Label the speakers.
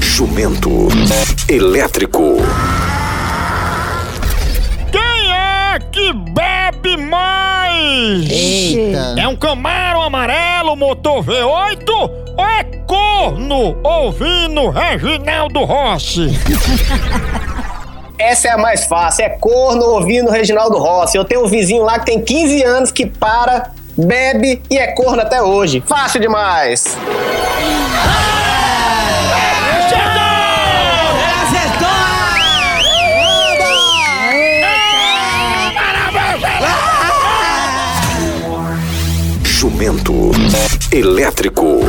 Speaker 1: Jumento elétrico.
Speaker 2: Quem é que bebe mais?
Speaker 3: Eita.
Speaker 2: É um Camaro amarelo motor V8 ou é corno ouvindo Reginaldo Rossi?
Speaker 4: Essa é a mais fácil, é corno ouvindo Reginaldo Rossi. Eu tenho um vizinho lá que tem 15 anos que para, bebe e é corno até hoje. Fácil demais.
Speaker 1: Jumento elétrico.